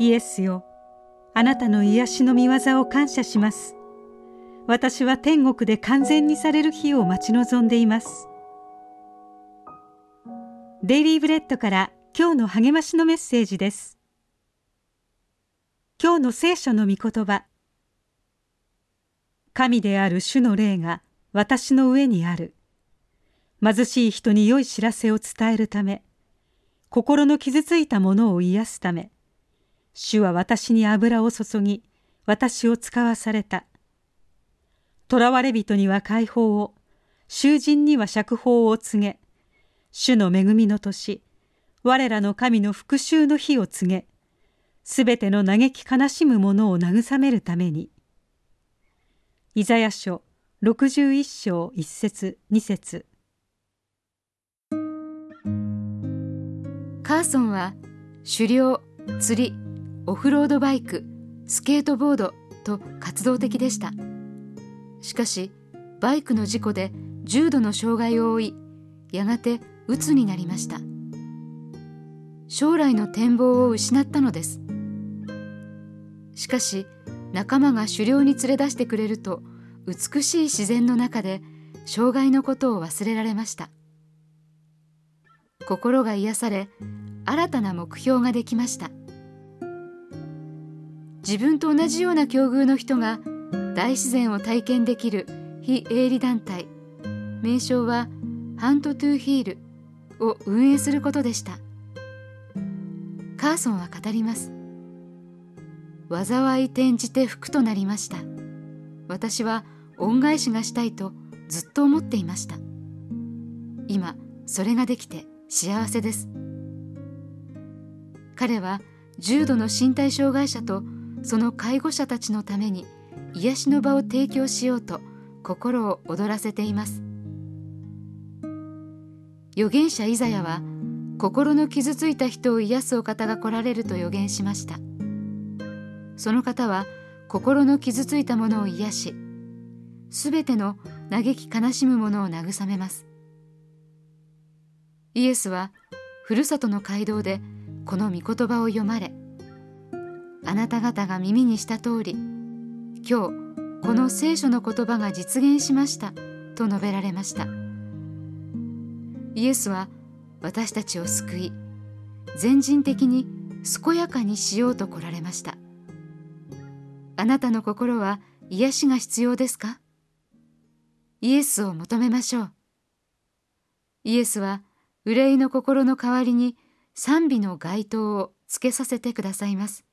イエスよ。あなたの癒しの見業を感謝します。私は天国で完全にされる日を待ち望んでいます。デイリーブレッドから今日の励ましのメッセージです。今日の聖書の御言葉。神である主の霊が私の上にある。貧しい人に良い知らせを伝えるため。心の傷ついたものを癒すため。主は私に油を注ぎ私を使わされた。囚われ人には解放を囚人には釈放を告げ主の恵みの年我らの神の復讐の日を告げすべての嘆き悲しむ者を慰めるために。イザヤ書61章1節2節。カーソンは狩猟釣りオフロードバイクスケートボードと活動的でした。しかしバイクの事故で重度の障害を負いやがて鬱になりました。将来の展望を失ったのです。しかし仲間が狩猟に連れ出してくれると美しい自然の中で障害のことを忘れられました。心が癒され新たな目標ができました。自分と同じような境遇の人が大自然を体験できる非営利団体。名称はハントトゥーヒールを運営することでした。カーソンは語ります。災い転じて福となりました。私は恩返しがしたいとずっと思っていました。今それができて幸せです。彼は重度の身体障害者とその介護者たちのために癒しの場を提供しようと心を躍らせています。預言者イザヤは心の傷ついた人を癒すお方が来られると予言しました。その方は心の傷ついたものを癒しすべての嘆き悲しむものを慰めます。イエスはふるさとの街道でこの御言葉を読まれあなた方が耳にした通り今日この聖書の言葉が実現しましたと述べられました。イエスは私たちを救い全人的に健やかにしようと来られました。あなたの心は癒しが必要ですか？イエスを求めましょう。イエスは憂いの心の代わりに賛美の街灯をつけさせてくださいます。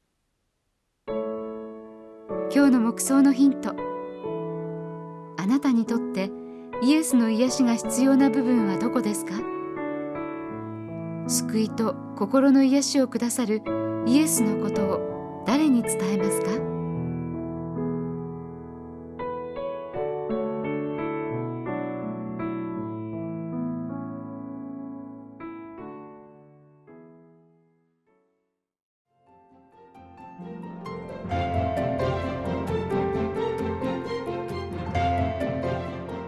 今日の黙想のヒント。あなたにとってイエスの癒しが必要な部分はどこですか？救いと心の癒しをくださるイエスのことを誰に伝えますか？